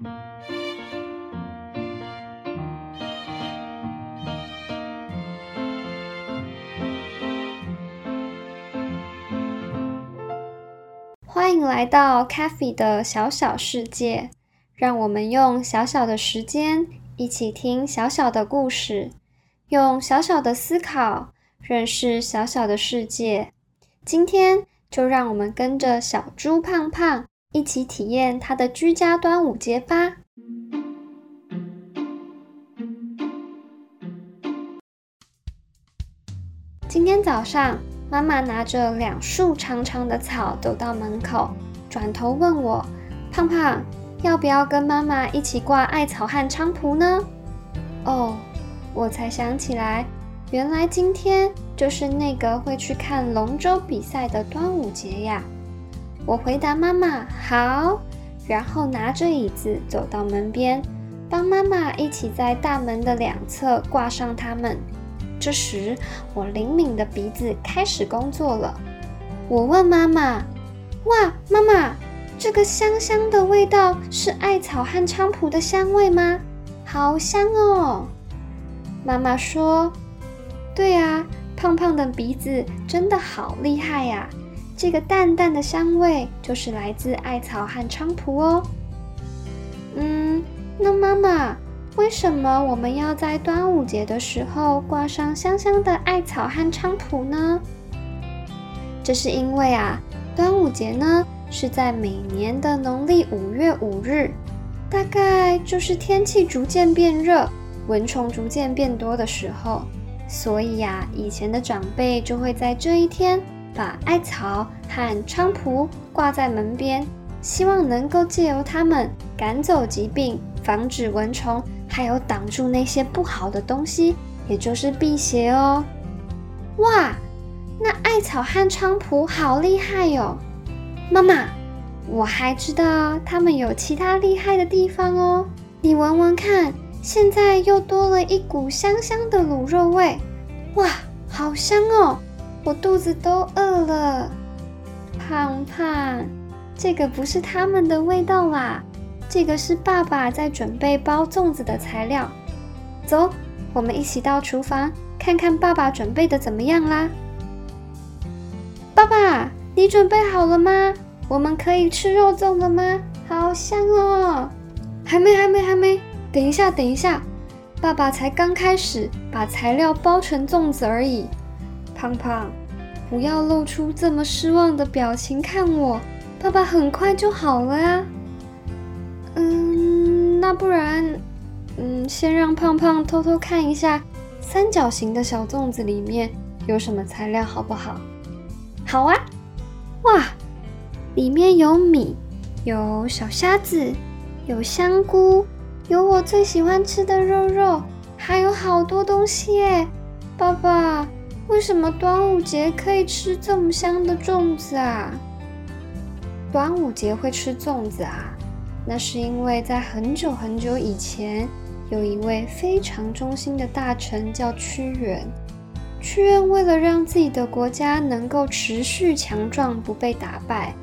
欢迎来到 c a f e 的小小世界，让我们用小小的时间一起听小小的故事，用小小的思考认识小小的世界。今天就让我们跟着小猪胖胖一起体验他的居家端午节吧。今天早上。妈妈拿着两束长长的草走到门口，转头问我：“胖胖，要不要跟妈妈一起挂艾草和菖蒲呢？”哦，我才想起来，原来今天就是那个会去看龙舟比赛的端午节呀！我回答妈妈：“好。”然后拿着椅子走到门边，帮妈妈一起在大门的两侧挂上它们。这时，我灵敏的鼻子开始工作了。我问妈妈：“哇，妈妈，这个香香的味道是艾草和菖蒲的香味吗？好香哦！”妈妈说：“对啊，胖胖的鼻子真的好厉害呀！这个淡淡的香味就是来自艾草和菖蒲哦。”嗯，那妈妈。为什么我们要在端午节的时候挂上香香的艾草和菖蒲呢？这是因为啊，端午节呢是在每年的农历五月五日，大概就是天气逐渐变热、蚊虫逐渐变多的时候，所以呀，以前的长辈就会在这一天把艾草和菖蒲挂在门边，希望能够借由它们赶走疾病，防止蚊虫。还有挡住那些不好的东西，也就是辟邪哦。哇，那艾草和菖蒲好厉害哟！妈妈，我还知道它们有其他厉害的地方哦。你闻闻看，现在又多了一股香香的卤肉味。哇，好香哦！我肚子都饿了。胖胖，这个不是它们的味道啦。这个是爸爸在准备包粽子的材料。走，我们一起到厨房看看爸爸准备的怎么样啦。爸爸，你准备好了吗？我们可以吃肉粽了吗？好香哦！还没，还没，还没。等一下，等一下，爸爸才刚开始把材料包成粽子而已。胖胖，不要露出这么失望的表情看我，爸爸很快就好了呀。嗯，那不然，嗯，先让胖胖偷偷看一下三角形的小粽子里面有什么材料，好不好？好啊！哇，里面有米，有小虾子，有香菇，有我最喜欢吃的肉肉，还有好多东西耶！爸爸，为什么端午节可以吃这么香的粽子啊？端午节会吃粽子啊？那是因为在很久很久以前，有一位非常忠心的大臣叫屈原。屈原为了让自己的国家能够持续强壮，不被打败，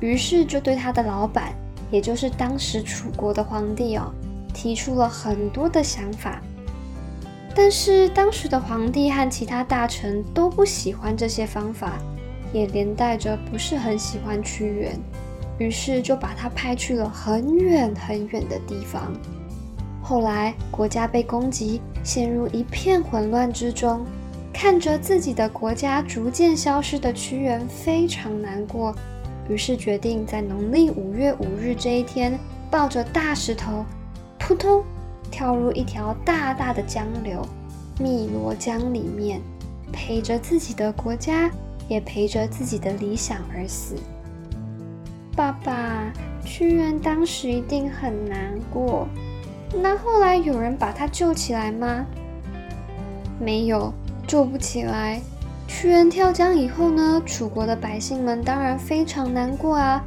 于是就对他的老板，也就是当时楚国的皇帝哦，提出了很多的想法。但是当时的皇帝和其他大臣都不喜欢这些方法，也连带着不是很喜欢屈原。于是就把他派去了很远很远的地方。后来国家被攻击，陷入一片混乱之中，看着自己的国家逐渐消失的屈原非常难过，于是决定在农历五月五日这一天，抱着大石头，扑通跳入一条大大的江流——汨罗江里面，陪着自己的国家，也陪着自己的理想而死。爸爸，屈原当时一定很难过。那后来有人把他救起来吗？没有，救不起来。屈原跳江以后呢，楚国的百姓们当然非常难过啊。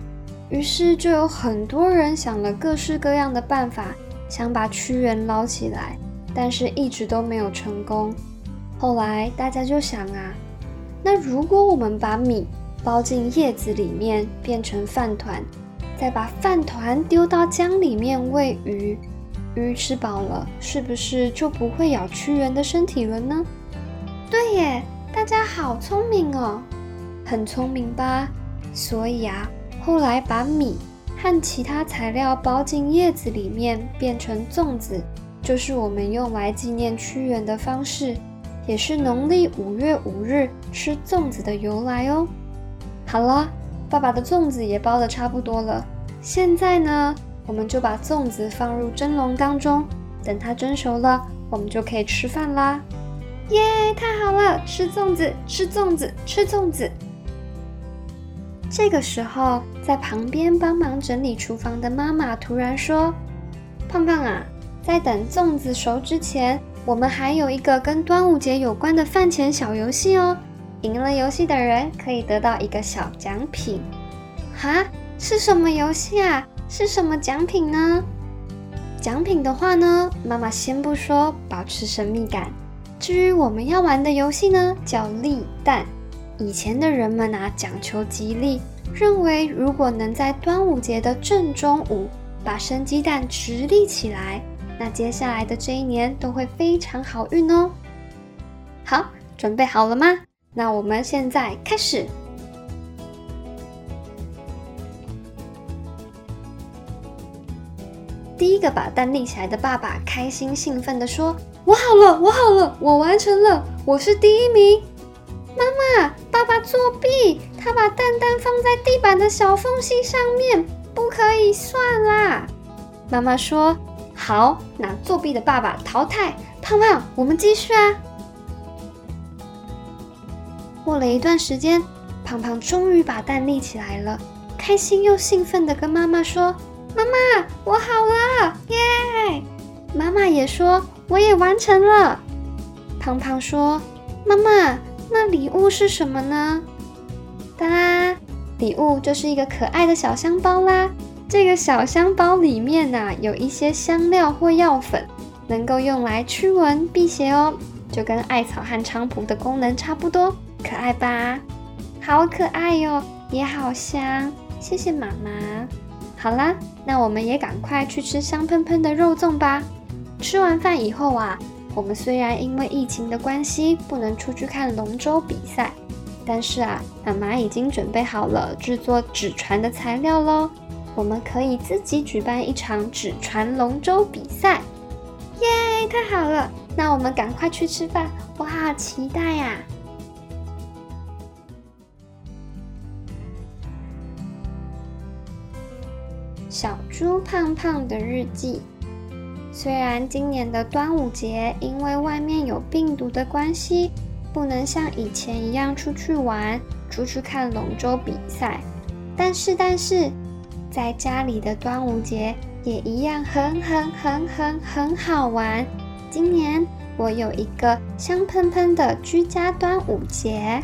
于是就有很多人想了各式各样的办法，想把屈原捞起来，但是一直都没有成功。后来大家就想啊，那如果我们把米……包进叶子里面变成饭团，再把饭团丢到江里面喂鱼，鱼吃饱了，是不是就不会咬屈原的身体了呢？对耶，大家好聪明哦，很聪明吧？所以啊，后来把米和其他材料包进叶子里面，变成粽子，就是我们用来纪念屈原的方式，也是农历五月五日吃粽子的由来哦。好了。爸爸的粽子也包的差不多了，现在呢，我们就把粽子放入蒸笼当中，等它蒸熟了，我们就可以吃饭啦！耶，太好了，吃粽子，吃粽子，吃粽子！这个时候，在旁边帮忙整理厨房的妈妈突然说：“胖胖啊，在等粽子熟之前，我们还有一个跟端午节有关的饭前小游戏哦。”赢了游戏的人可以得到一个小奖品，哈？是什么游戏啊？是什么奖品呢？奖品的话呢，妈妈先不说，保持神秘感。至于我们要玩的游戏呢，叫立蛋。以前的人们啊，讲求吉利，认为如果能在端午节的正中午把生鸡蛋直立起来，那接下来的这一年都会非常好运哦。好，准备好了吗？那我们现在开始。第一个把蛋立起来的爸爸开心兴奋地说：“我好了，我好了，我完成了，我是第一名！”爸爸作弊，他把蛋蛋放在地板的小缝隙上面，不可以算啦！妈妈说：“好，那作弊的爸爸淘汰。”胖胖，我们继续啊！过了一段时间，胖胖终于把蛋立起来了，开心又兴奋地跟妈妈说：“妈妈，我好了，耶！”妈妈也说：“我也完成了。”胖胖说：“妈妈，那礼物是什么呢？”哒啦，礼物就是一个可爱的小香包啦。这个小香包里面呐，有一些香料或药粉，能够用来驱蚊辟邪哦，就跟艾草和菖蒲的功能差不多。可爱吧，好可爱哟，也好香，谢谢妈妈。好啦，那我们也赶快去吃香喷喷的肉粽吧。吃完饭以后啊，我们虽然因为疫情的关系不能出去看龙舟比赛，但是啊，妈妈已经准备好了制作纸船的材料喽。我们可以自己举办一场纸船龙舟比赛，耶，太好了！那我们赶快去吃饭，我好期待呀！小猪胖胖的日记。虽然今年的端午节因为外面有病毒的关系，不能像以前一样出去玩、出去看龙舟比赛，但是但是，在家里的端午节也一样很很很很很好玩。今年我有一个香喷喷的居家端午节。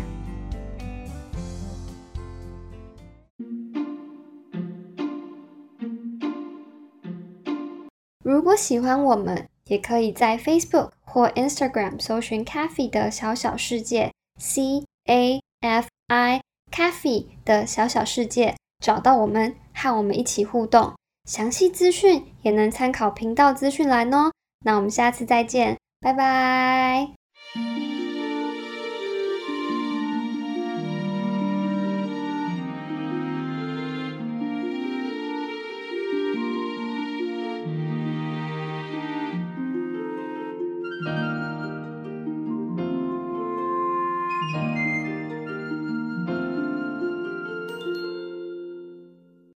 如果喜欢我们，也可以在 Facebook 或 Instagram 搜寻 Cafe 的小小世界 C A F I Cafe 的小小世界，找到我们，和我们一起互动。详细资讯也能参考频道资讯栏哦。那我们下次再见，拜拜。